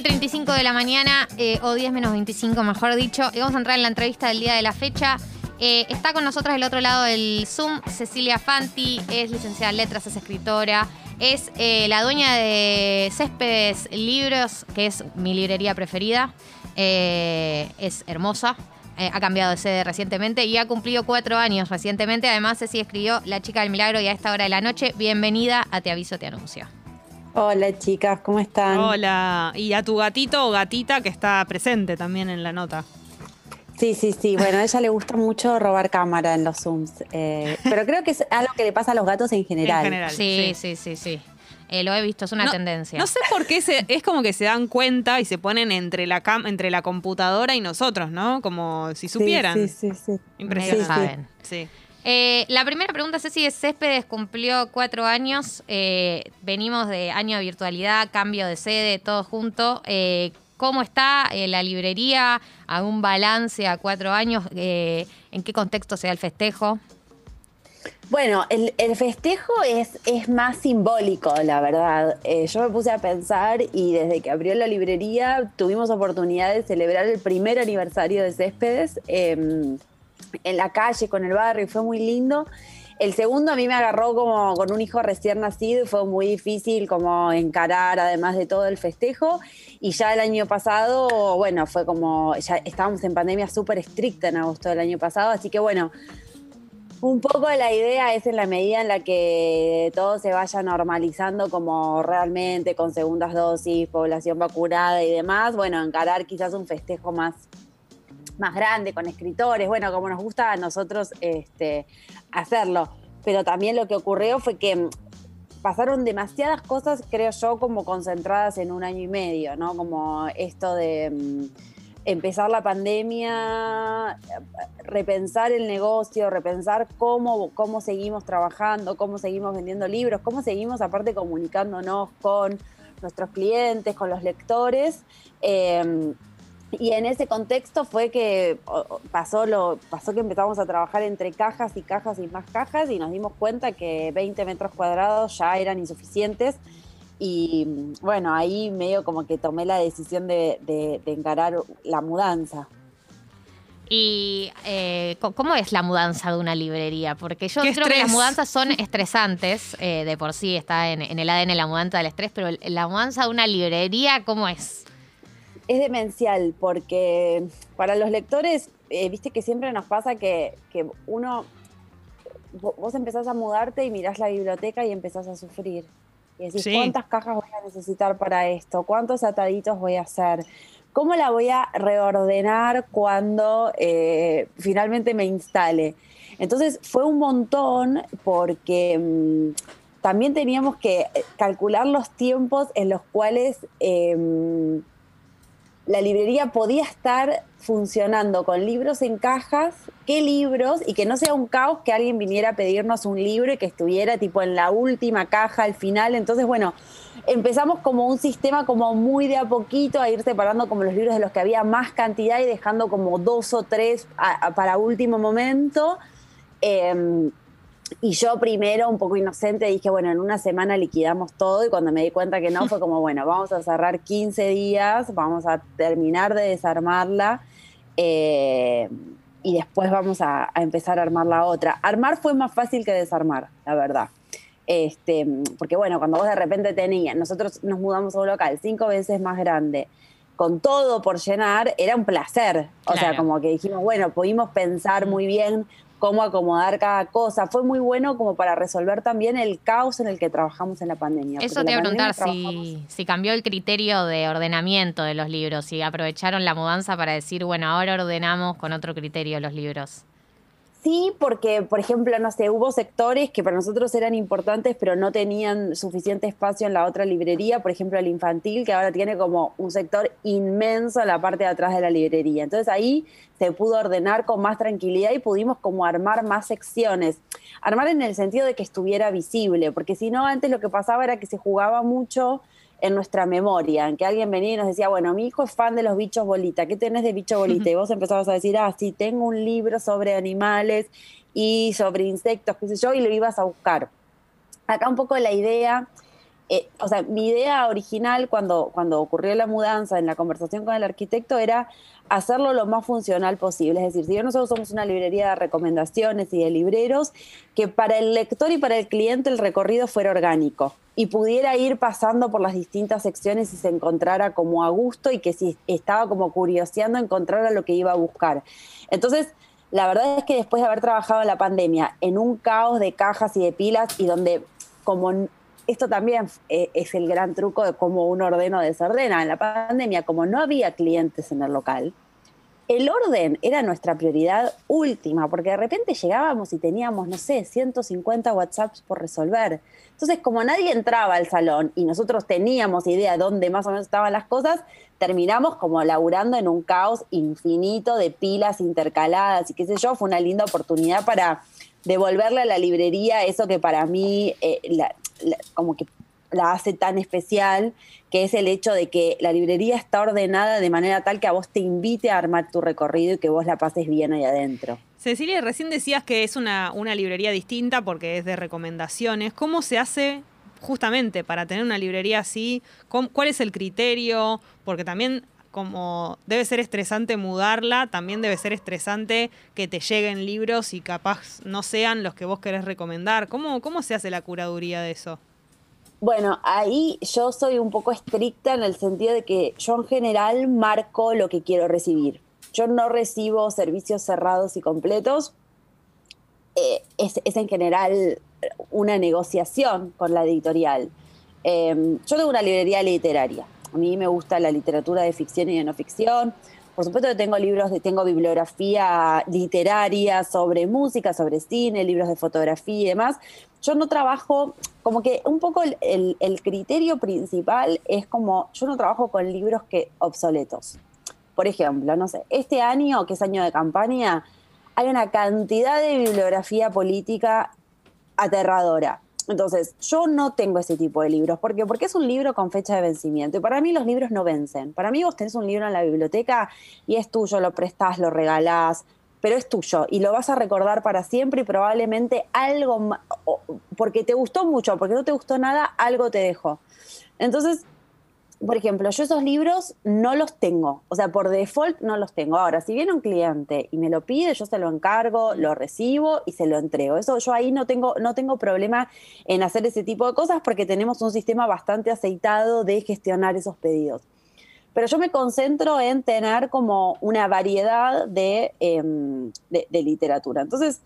y 35 de la mañana, eh, o 10 menos 25, mejor dicho. Y vamos a entrar en la entrevista del día de la fecha. Eh, está con nosotros del otro lado del Zoom Cecilia Fanti, es licenciada en letras, es escritora, es eh, la dueña de Céspedes Libros, que es mi librería preferida. es hermosa, ha cambiado de sede recientemente y ha cumplido cuatro años recientemente. Además, Ceci escribió La chica del milagro y a esta hora de la noche. Bienvenida a Te aviso, te anuncio. Hola chicas, ¿cómo están? Hola, y a tu gatito o gatita que está presente también en la nota. Sí, sí, sí. Bueno, a ella le gusta mucho robar cámara en los Zooms. Eh, pero creo que es algo que le pasa a los gatos en general. En general sí, sí, sí, sí. Eh, lo he visto, es una tendencia. No sé por qué es como que se dan cuenta y se ponen entre la entre la computadora y nosotros, ¿no? Como si supieran. Sí, sí, sí. Impresionante. Sí. Eh, la primera pregunta, Ceci, es Céspedes cumplió cuatro años. Eh, venimos de año de virtualidad, cambio de sede, todo junto. Eh, ¿Cómo está la librería? ¿Algún balance a cuatro años? ¿En qué contexto se da el festejo? Bueno, el, festejo es, es, más simbólico, la verdad. yo me puse a pensar y desde que abrió la librería tuvimos oportunidad de celebrar el primer aniversario de Céspedes em, en la calle, con el barrio, y fue muy lindo. El segundo a mí me agarró como con un hijo recién nacido y fue muy difícil como encarar además de todo el festejo. Y ya el año pasado, bueno, fue como, ya estábamos en pandemia súper estricta en agosto del año pasado, así que bueno, un poco la idea es en la medida en la que todo se vaya normalizando como realmente con segundas dosis, población vacunada y demás, bueno, encarar quizás un festejo más más grande, con escritores, bueno, como nos gusta a nosotros este, hacerlo. Pero también lo que ocurrió fue que mm, pasaron demasiadas cosas, creo yo, como concentradas en un año y medio, ¿no? Como esto de mm, empezar la pandemia, repensar el negocio, repensar cómo, cómo seguimos trabajando, cómo seguimos vendiendo libros, cómo seguimos aparte comunicándonos con nuestros clientes, con los lectores. Eh, y en ese contexto fue que pasó, lo, pasó que empezamos a trabajar entre cajas y cajas y más cajas y nos dimos cuenta que 20 metros cuadrados ya eran insuficientes. Y bueno, ahí medio como que tomé la decisión de, encarar la mudanza. ¿Y eh, cómo es la mudanza de una librería? Porque yo creo que las mudanzas son estresantes, eh, de por sí está en, en, el ADN la mudanza del estrés, pero la mudanza de una librería, ¿cómo es? Es demencial porque para los lectores, eh, viste que siempre nos pasa que, uno, vos empezás a mudarte y mirás la biblioteca y empezás a sufrir. Y decís, ¿cuántas cajas voy a necesitar para esto? ¿Cuántos ataditos voy a hacer? ¿Cómo la voy a reordenar cuando eh, finalmente me instale? Entonces fue un montón porque mm, también teníamos que calcular los tiempos en los cuales em, la librería podía estar funcionando con libros en cajas, qué libros, y que no sea un caos que alguien viniera a pedirnos un libro y que estuviera tipo en la última caja al final. Entonces, bueno, empezamos como un sistema como muy de a poquito a ir separando como los libros de los que había más cantidad y dejando como dos o tres para último momento. Em, y yo primero, un poco inocente, dije, bueno, en una semana liquidamos todo y cuando me di cuenta que no, fue como, bueno, vamos a cerrar 15 días, vamos a terminar de desarmarla eh, y después vamos a, empezar a armar la otra. Armar fue más fácil que desarmar, la verdad. Este, porque bueno, cuando vos de repente tenías, nosotros nos mudamos a un local cinco veces más grande, con todo por llenar, era un placer. O sea, como que dijimos, bueno, pudimos pensar muy bien cómo acomodar cada cosa. Fue muy bueno como para resolver también el caos en el que trabajamos en la pandemia. Eso te iba a preguntar si, cambió el criterio de ordenamiento de los libros, si aprovecharon la mudanza para decir, bueno, ahora ordenamos con otro criterio los libros. Sí, porque, por ejemplo, no sé, hubo sectores que para nosotros eran importantes, pero no tenían suficiente espacio en la otra librería, por ejemplo, el infantil, que ahora tiene como un sector inmenso en la parte de atrás de la librería. Entonces ahí se pudo ordenar con más tranquilidad y pudimos como armar más secciones. Armar en el sentido de que estuviera visible, porque si no, antes lo que pasaba era que se jugaba mucho en nuestra memoria, en que alguien venía y nos decía, bueno, mi hijo es fan de los bichos bolita, ¿qué tenés de bicho bolita? Y vos empezabas a decir, ah, sí, tengo un libro sobre animales y sobre insectos, qué sé yo, y lo ibas a buscar. Acá un poco la idea eh, o sea, mi idea original cuando, cuando ocurrió la mudanza en la conversación con el arquitecto era hacerlo lo más funcional posible. Es decir, si nosotros somos una librería de recomendaciones y de libreros, que para el lector y para el cliente el recorrido fuera orgánico y pudiera ir pasando por las distintas secciones y se encontrara como a gusto y que si estaba como curioseando encontrara lo que iba a buscar. Entonces, la verdad es que después de haber trabajado en la pandemia en un caos de cajas y de pilas y donde como esto también eh, es el gran truco de cómo uno ordena o desordena. En la pandemia, como no había clientes en el local, el orden era nuestra prioridad última, porque de repente llegábamos y teníamos, no sé, 150 WhatsApps por resolver. Entonces, como nadie entraba al salón y nosotros teníamos idea de dónde más o menos estaban las cosas, terminamos como laburando en un caos infinito de pilas intercaladas y qué sé yo. Fue una linda oportunidad para devolverle a la librería eso que para mí eh, como que la hace tan especial, que es el hecho de que la librería está ordenada de manera tal que a vos te invite a armar tu recorrido y que vos la pases bien ahí adentro. Cecilia, recién decías que es una, una librería distinta porque es de recomendaciones. ¿Cómo se hace justamente para tener una librería así? ¿Cuál es el criterio? Porque también como debe ser estresante mudarla, también debe ser estresante que te lleguen libros y capaz no sean los que vos querés recomendar. ¿Cómo, cómo se hace la curaduría de eso? Bueno, ahí yo soy un poco estricta en el sentido de que yo en general marco lo que quiero recibir. Yo no recibo servicios cerrados y completos. Eh, es, en general una negociación con la editorial. Eh, yo tengo una librería literaria a mí me gusta la literatura de ficción y de no ficción. Por supuesto que tengo libros, de, tengo bibliografía literaria sobre música, sobre cine, libros de fotografía y demás. Yo no trabajo, como que un poco el, el criterio principal es como, yo no trabajo con libros que obsoletos. Por ejemplo, no sé, este año, que es año de campaña, hay una cantidad de bibliografía política aterradora entonces, yo no tengo ese tipo de libros. ¿Por qué? Porque es un libro con fecha de vencimiento. Y para mí los libros no vencen. Para mí vos tenés un libro en la biblioteca y es tuyo, lo prestás, lo regalás, pero es tuyo y lo vas a recordar para siempre y probablemente algo, porque te gustó mucho, porque no te gustó nada, algo te dejó. Entonces, por ejemplo, yo esos libros no los tengo, o sea, por default no los tengo. Ahora, si viene un cliente y me lo pide, yo se lo encargo, lo recibo y se lo entrego. Eso yo ahí no tengo, no tengo problema en hacer ese tipo de cosas porque tenemos un sistema bastante aceitado de gestionar esos pedidos. Pero yo me concentro en tener como una variedad de, em, de, literatura. Entonces,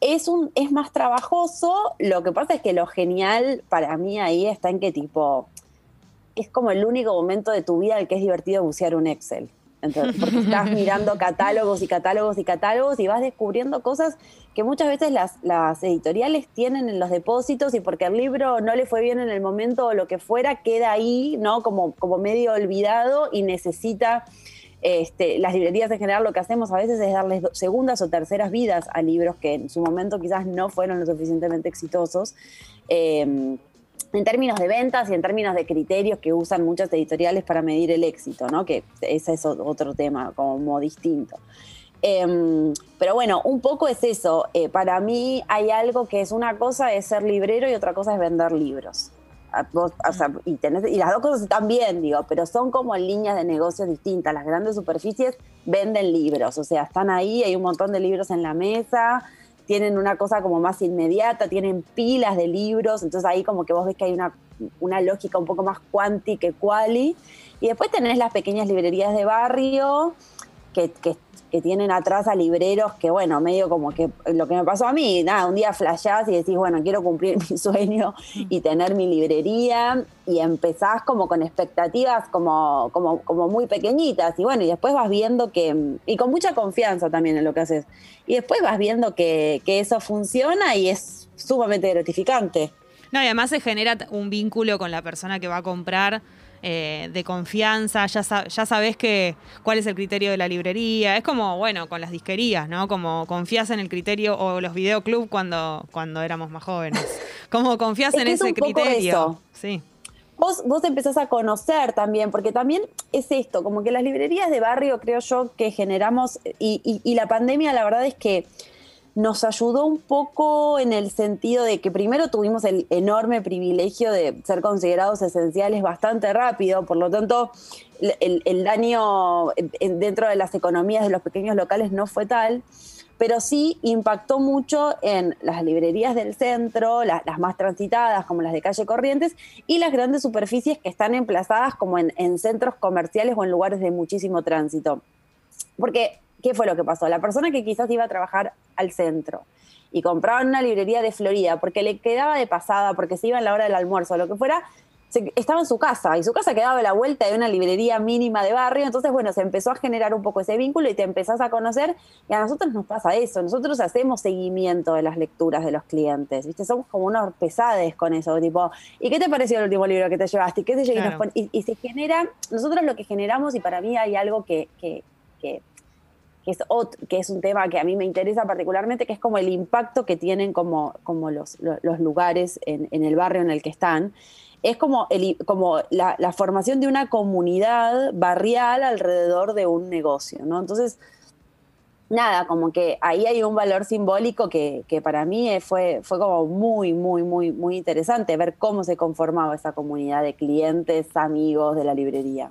es, un, es más trabajoso, lo que pasa es que lo genial para mí ahí está en que tipo es como el único momento de tu vida en el que es divertido bucear un Excel. porque estás mirando catálogos y catálogos y catálogos y vas descubriendo cosas que muchas veces las, las, editoriales tienen en los depósitos y porque el libro no le fue bien en el momento o lo que fuera, queda ahí, ¿no? Como, como medio olvidado y necesita. Este, las librerías en general lo que hacemos a veces es darles segundas o terceras vidas a libros que en su momento quizás no fueron lo suficientemente exitosos. Eh, en términos de ventas y en términos de criterios que usan muchas editoriales para medir el éxito, ¿no? Que ese es otro tema como distinto. Em, pero bueno, un poco es eso. Eh, para mí hay algo que es una cosa es ser librero y otra cosa es vender libros. y, y, las dos cosas están bien, digo, pero son como líneas de negocios distintas. Las grandes superficies venden libros, o sea, están ahí, hay un montón de libros en la mesa, tienen una cosa como más inmediata, tienen pilas de libros, entonces ahí como que vos ves que hay una, una lógica un poco más cuanti que quali. Y después tenés las pequeñas librerías de barrio que, que tienen atrás a libreros que, bueno, medio como que lo que me pasó a mí, nada, un día flashás y decís, bueno, quiero cumplir mi sueño y tener mi librería y empezás como con expectativas como, como, como muy pequeñitas y bueno, y después vas viendo que, y con mucha confianza también en lo que haces, y después vas viendo que, que eso funciona y es sumamente gratificante. No, y además se genera un vínculo con la persona que va a comprar eh, de confianza, ya, ya sabes que, cuál es el criterio de la librería. Es como, bueno, con las disquerías, ¿no? Como confías en el criterio, o los videoclub cuando, cuando éramos más jóvenes. Como confías en ese criterio. Sí. Vos, vos empezás a conocer también, porque también es esto, como que las librerías de barrio creo yo que generamos, y, y la pandemia la verdad es que nos ayudó un poco en el sentido de que primero tuvimos el enorme privilegio de ser considerados esenciales bastante rápido, por lo tanto el, daño dentro de las economías de los pequeños locales no fue tal, pero sí impactó mucho en las librerías del centro, las, más transitadas como las de calle Corrientes, y las grandes superficies que están emplazadas como en, en centros comerciales o en lugares de muchísimo tránsito. Porque ¿qué fue lo que pasó? La persona que quizás iba a trabajar al centro y compraba en una librería de Florida porque le quedaba de pasada, porque se iba a la hora del almuerzo o lo que fuera, estaba en su casa y su casa quedaba a la vuelta de una librería mínima de barrio, entonces bueno, se empezó a generar un poco ese vínculo y te empezás a conocer y a nosotros nos pasa eso, nosotros hacemos seguimiento de las lecturas de los clientes, ¿viste? Somos como unos pesades con eso, tipo, ¿y qué te pareció el último libro que te llevaste? ¿Y qué se, y, se genera, nosotros lo que generamos y para mí hay algo que, que, que que es, que es un tema que a mí me interesa particularmente, que es como el impacto que tienen como, como los, los lugares en, en, el barrio en el que están. Es como, el, como la, la, formación de una comunidad barrial alrededor de un negocio, ¿no? Entonces, nada, como que ahí hay un valor simbólico que, que para mí fue, fue como muy, muy, muy, muy interesante ver cómo se conformaba esa comunidad de clientes, amigos de la librería.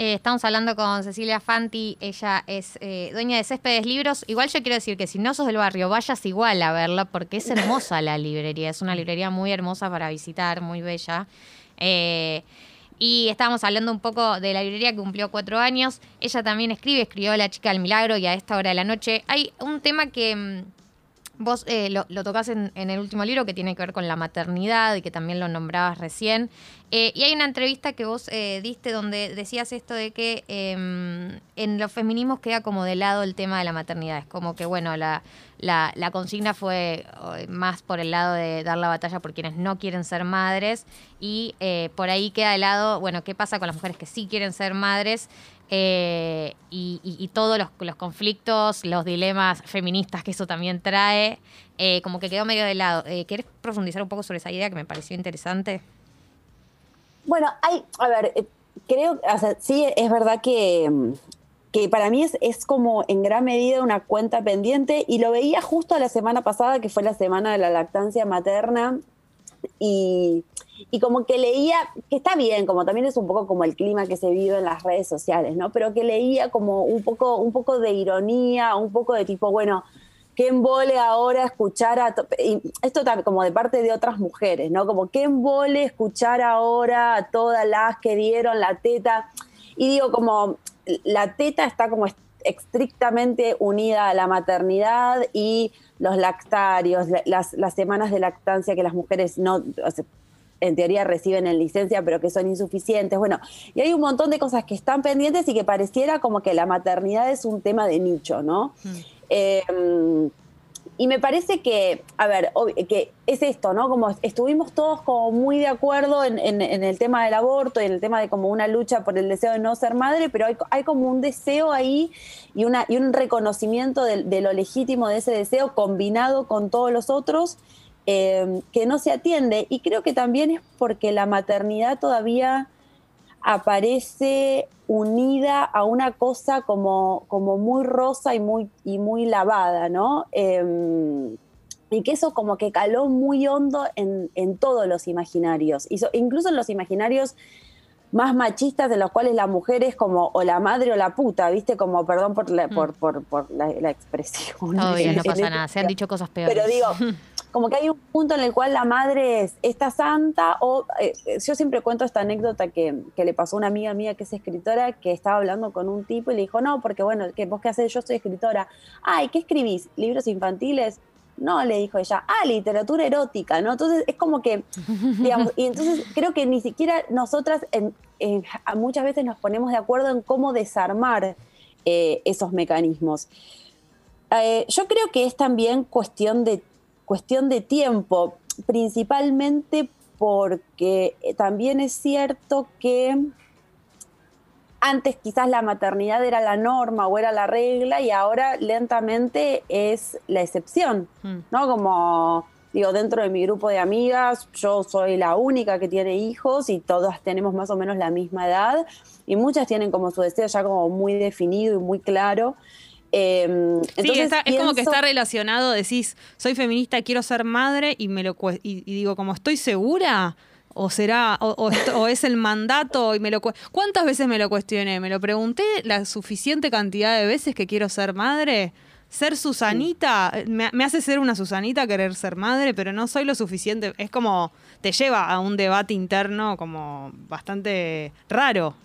Eh, estamos hablando con Cecilia Fanti, ella es eh, dueña de Céspedes Libros. Igual yo quiero decir que si no sos del barrio, vayas igual a verla porque es hermosa la librería, es una librería muy hermosa para visitar, muy bella. Eh, y estábamos hablando un poco de la librería que cumplió cuatro años. Ella también escribe, escribió La chica del milagro y a esta hora de la noche. Hay un tema que mm, Vos eh, lo, tocas en, el último libro que tiene que ver con la maternidad y que también lo nombrabas recién. Eh, y hay una entrevista que vos eh, diste donde decías esto de que em, en los feminismos queda como de lado el tema de la maternidad. Es como que, bueno, la, la, consigna fue más por el lado de dar la batalla por quienes no quieren ser madres y por ahí queda de lado, bueno, ¿qué pasa con las mujeres que sí quieren ser madres? Eh, y, todos los, conflictos, los dilemas feministas que eso también trae, eh, como que quedó medio de lado. Eh, ¿Quieres profundizar un poco sobre esa idea que me pareció interesante? Bueno, hay, a ver, creo, sí, es verdad que, que para mí es, es como en gran medida una cuenta pendiente y lo veía justo la semana pasada, que fue la semana de la lactancia materna, y y como que leía, que está bien, como también es un poco como el clima que se vive en las redes sociales, ¿no? Pero que leía como un poco, un poco de ironía, un poco de tipo, bueno, qué embole ahora escuchar a... Y esto como de parte de otras mujeres, ¿no? Como qué embole escuchar ahora a todas las que dieron la teta. Y digo, como la teta está como estrictamente unida a la maternidad y los lactarios, las, las semanas de lactancia que las mujeres no, en teoría reciben en licencia, pero que son insuficientes. Bueno, y hay un montón de cosas que están pendientes y que pareciera como que la maternidad es un tema de nicho, ¿no? Mm. Em, y me parece que, a ver, que es esto, ¿no? Como estuvimos todos como muy de acuerdo en, el tema del aborto y en el tema de como una lucha por el deseo de no ser madre, pero hay, como un deseo ahí y, una, y un reconocimiento de, lo legítimo de ese deseo combinado con todos los otros Em, que no se atiende. Y creo que también es porque la maternidad todavía aparece unida a una cosa como, como muy rosa y muy, y muy lavada, ¿no? Em, y que eso como que caló muy hondo en, en todos los imaginarios, incluso en los imaginarios más machistas de los cuales la mujer es como o la madre o la puta, ¿viste? Como, perdón por la, mm. por, por, por la, expresión. no pasa nada, se han dicho cosas peores. Pero digo, como que hay un punto en el cual la madre es esta santa o eh, yo siempre cuento esta anécdota que, que, le pasó a una amiga mía que es escritora que estaba hablando con un tipo y le dijo, no, porque bueno, ¿qué, ¿vos qué haces? Yo soy escritora. Ay, ¿qué escribís? ¿Libros infantiles? No, le dijo ella, ah, literatura erótica, ¿no? Entonces es como que, digamos, y entonces creo que ni siquiera nosotras muchas veces nos ponemos de acuerdo en cómo desarmar eh, esos mecanismos. Eh, yo creo que es también cuestión de cuestión de tiempo, principalmente porque eh, también es cierto que antes quizás la maternidad era la norma o era la regla y ahora lentamente es la excepción, hmm. ¿no? Como digo, dentro de mi grupo de amigas, yo soy la única que tiene hijos y todas tenemos más o menos la misma edad y muchas tienen como su deseo ya como muy definido y muy claro. Em, Sí, entonces está- es como que está relacionado, decís, soy feminista, quiero ser madre y me lo y, y digo, como estoy segura o será o, o esto- o es el mandato y me lo ¿Cuántas veces me lo cuestioné? Me lo pregunté la suficiente cantidad de veces que quiero ser madre. Ser Susanita, me, me hace ser una Susanita querer ser madre, pero no soy lo suficiente. Es como, te lleva a un debate interno como bastante raro.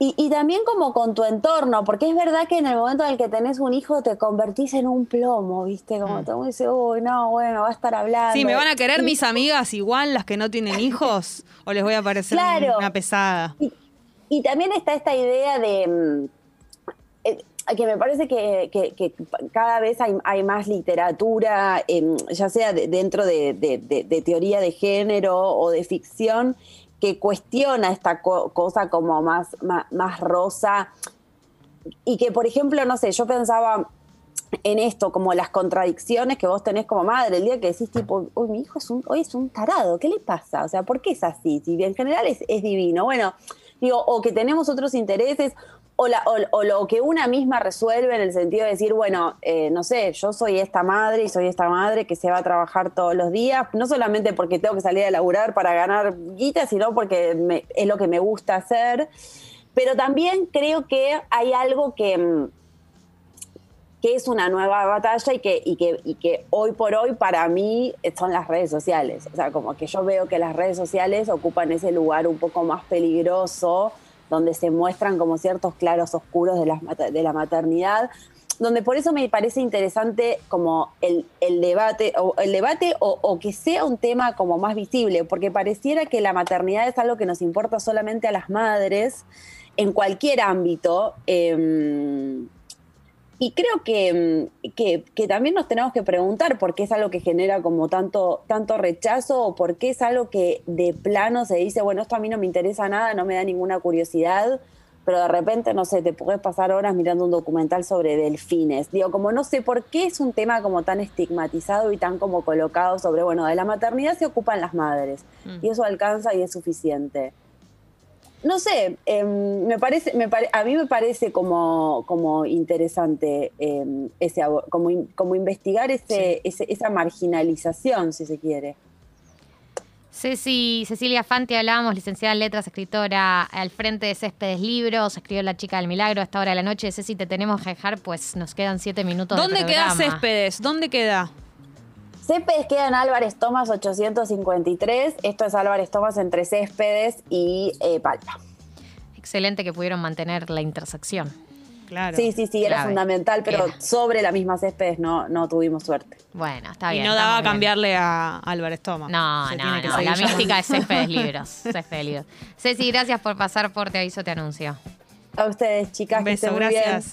Y, y también como con tu entorno, porque es verdad que en el momento en el que tenés un hijo te convertís en un plomo, ¿viste? Como Mm. todo mundo dice, uy, no, bueno, va a estar hablando. Sí, ¿me van a querer mis amigas igual, las que no tienen hijos? ¿O les voy a parecer Claro. una pesada? Y, y también está esta idea de mm, eh, que me parece que, que- que cada vez hay, hay más literatura, em, ya sea de- dentro de, de- de- de teoría de género o de ficción, que cuestiona esta co- cosa como más, más, más rosa. Y que, por ejemplo, no sé, yo pensaba en esto, como las contradicciones que vos tenés como madre, el día que decís tipo, uy, mi hijo es un, hoy es un tarado, ¿qué le pasa? O sea, ¿por qué es así? Si en general es, es divino. Bueno, digo, o que tenemos otros intereses, o, o lo que una misma resuelve en el sentido de decir, bueno, eh, no sé, yo soy esta madre y soy esta madre que se va a trabajar todos los días, no solamente porque tengo que salir a laburar para ganar guita, sino porque me- es lo que me gusta hacer. Pero también creo que hay algo que... mm, que es una nueva batalla y que, y, que, y que hoy por hoy para mí son las redes sociales. O sea, como que yo veo que las redes sociales ocupan ese lugar un poco más peligroso, donde se muestran como ciertos claros oscuros de la, maternidad, donde por eso me parece interesante como el, debate, o, el debate o, o que sea un tema como más visible, porque pareciera que la maternidad es algo que nos importa solamente a las madres en cualquier ámbito. em, y creo que, mm, que, que también nos tenemos que preguntar por qué es algo que genera como tanto, tanto rechazo o por qué es algo que de plano se dice, bueno, esto a mí no me interesa nada, no me da ninguna curiosidad, pero de repente, no sé, te puedes pasar horas mirando un documental sobre delfines. Digo, como no sé por qué es un tema como tan estigmatizado y tan como colocado sobre, bueno, de la maternidad se ocupan las madres Mm. y eso alcanza y es suficiente no sé, em, me parece, me pare- a mí me parece como, como interesante em, ese, como, in- como investigar ese, ese- esa marginalización, si se quiere. Ceci, Cecilia Fanti, hablábamos, licenciada en letras, escritora al frente de Céspedes Libros, escribió La chica del milagro a esta hora de la noche. Ceci, te tenemos que dejar, pues nos quedan siete minutos ¿Dónde de queda. Céspedes? ¿Dónde queda? Céspedes queda en Álvarez Tomás 853. Esto es Álvarez Tomás entre Céspedes y eh, Palpa. Excelente que pudieron mantener la intersección. Claro. Sí, sí, sí, era Clave. fundamental, pero Era. sobre la misma Céspedes no, no tuvimos suerte. Bueno, está y bien. no estamos daba a bien. cambiarle a Álvarez Thomas. No, Se no, no. La mística es Céspedes Libros. Céspedes Libros. Ceci, gracias por pasar por Te Aviso, Te Anuncio. A ustedes, chicas, Un que beso, estén muy bien. gracias.